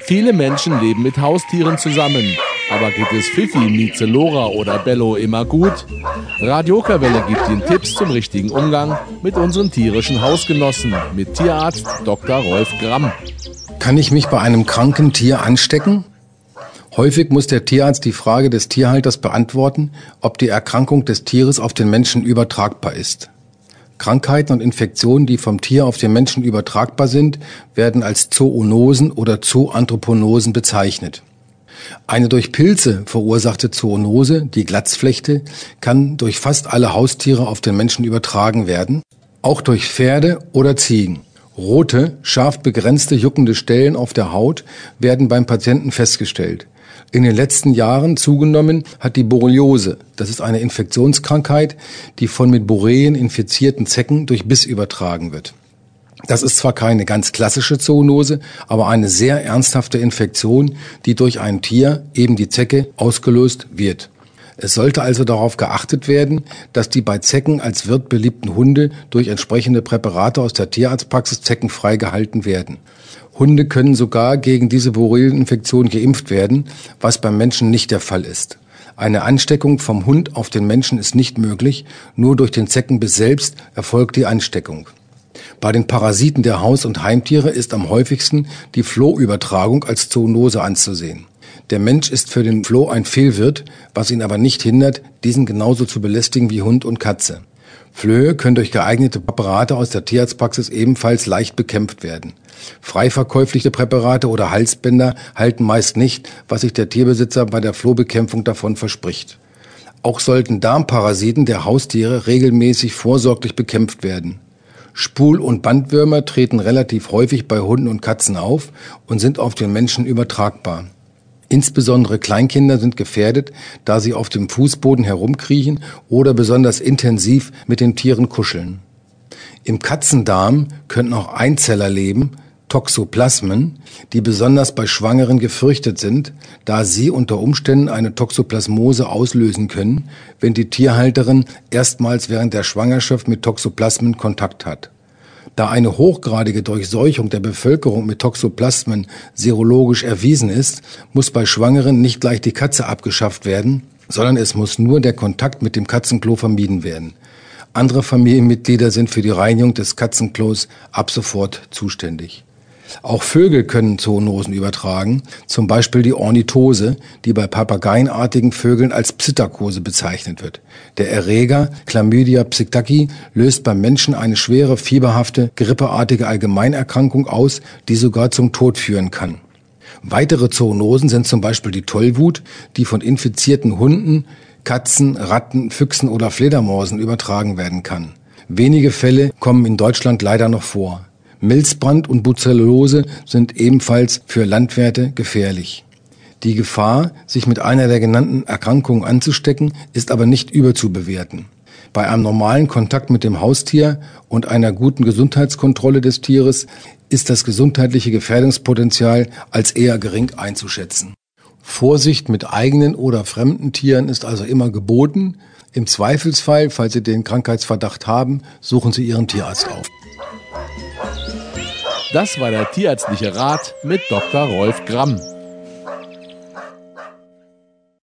Viele Menschen leben mit Haustieren zusammen. Aber geht es Fifi, Mieze, Lora oder Bello immer gut? Radio gibt Ihnen Tipps zum richtigen Umgang mit unseren tierischen Hausgenossen mit Tierarzt Dr. Rolf Gramm. Kann ich mich bei einem kranken Tier anstecken? Häufig muss der Tierarzt die Frage des Tierhalters beantworten, ob die Erkrankung des Tieres auf den Menschen übertragbar ist. Krankheiten und Infektionen, die vom Tier auf den Menschen übertragbar sind, werden als Zoonosen oder Zoanthroponosen bezeichnet. Eine durch Pilze verursachte Zoonose, die Glatzflechte, kann durch fast alle Haustiere auf den Menschen übertragen werden, auch durch Pferde oder Ziegen. Rote, scharf begrenzte juckende Stellen auf der Haut werden beim Patienten festgestellt. In den letzten Jahren zugenommen hat die Borreliose. Das ist eine Infektionskrankheit, die von mit Borrelien infizierten Zecken durch Biss übertragen wird. Das ist zwar keine ganz klassische Zoonose, aber eine sehr ernsthafte Infektion, die durch ein Tier, eben die Zecke, ausgelöst wird. Es sollte also darauf geachtet werden, dass die bei Zecken als Wirt beliebten Hunde durch entsprechende Präparate aus der Tierarztpraxis zeckenfrei gehalten werden. Hunde können sogar gegen diese Borrelieninfektion geimpft werden, was beim Menschen nicht der Fall ist. Eine Ansteckung vom Hund auf den Menschen ist nicht möglich, nur durch den Zeckenbiss selbst erfolgt die Ansteckung. Bei den Parasiten der Haus- und Heimtiere ist am häufigsten die Flohübertragung als Zoonose anzusehen. Der Mensch ist für den Floh ein Fehlwirt, was ihn aber nicht hindert, diesen genauso zu belästigen wie Hund und Katze. Flöhe können durch geeignete Präparate aus der Tierarztpraxis ebenfalls leicht bekämpft werden. Freiverkäufliche Präparate oder Halsbänder halten meist nicht, was sich der Tierbesitzer bei der Flohbekämpfung davon verspricht. Auch sollten Darmparasiten der Haustiere regelmäßig vorsorglich bekämpft werden. Spul- und Bandwürmer treten relativ häufig bei Hunden und Katzen auf und sind auf den Menschen übertragbar. Insbesondere Kleinkinder sind gefährdet, da sie auf dem Fußboden herumkriechen oder besonders intensiv mit den Tieren kuscheln. Im Katzendarm können auch Einzeller leben, Toxoplasmen, die besonders bei Schwangeren gefürchtet sind, da sie unter Umständen eine Toxoplasmose auslösen können, wenn die Tierhalterin erstmals während der Schwangerschaft mit Toxoplasmen Kontakt hat. Da eine hochgradige Durchseuchung der Bevölkerung mit Toxoplasmen serologisch erwiesen ist, muss bei Schwangeren nicht gleich die Katze abgeschafft werden, sondern es muss nur der Kontakt mit dem Katzenklo vermieden werden. Andere Familienmitglieder sind für die Reinigung des Katzenklos ab sofort zuständig. Auch Vögel können Zoonosen übertragen, zum Beispiel die Ornithose, die bei papageienartigen Vögeln als Psittacose bezeichnet wird. Der Erreger Chlamydia psittaci löst beim Menschen eine schwere, fieberhafte, grippeartige Allgemeinerkrankung aus, die sogar zum Tod führen kann. Weitere Zoonosen sind zum Beispiel die Tollwut, die von infizierten Hunden, Katzen, Ratten, Füchsen oder Fledermausen übertragen werden kann. Wenige Fälle kommen in Deutschland leider noch vor. Milzbrand und Bucellose sind ebenfalls für Landwirte gefährlich. Die Gefahr, sich mit einer der genannten Erkrankungen anzustecken, ist aber nicht überzubewerten. Bei einem normalen Kontakt mit dem Haustier und einer guten Gesundheitskontrolle des Tieres ist das gesundheitliche Gefährdungspotenzial als eher gering einzuschätzen. Vorsicht mit eigenen oder fremden Tieren ist also immer geboten. Im Zweifelsfall, falls Sie den Krankheitsverdacht haben, suchen Sie Ihren Tierarzt auf. Das war der tierärztliche Rat mit Dr. Rolf Gramm.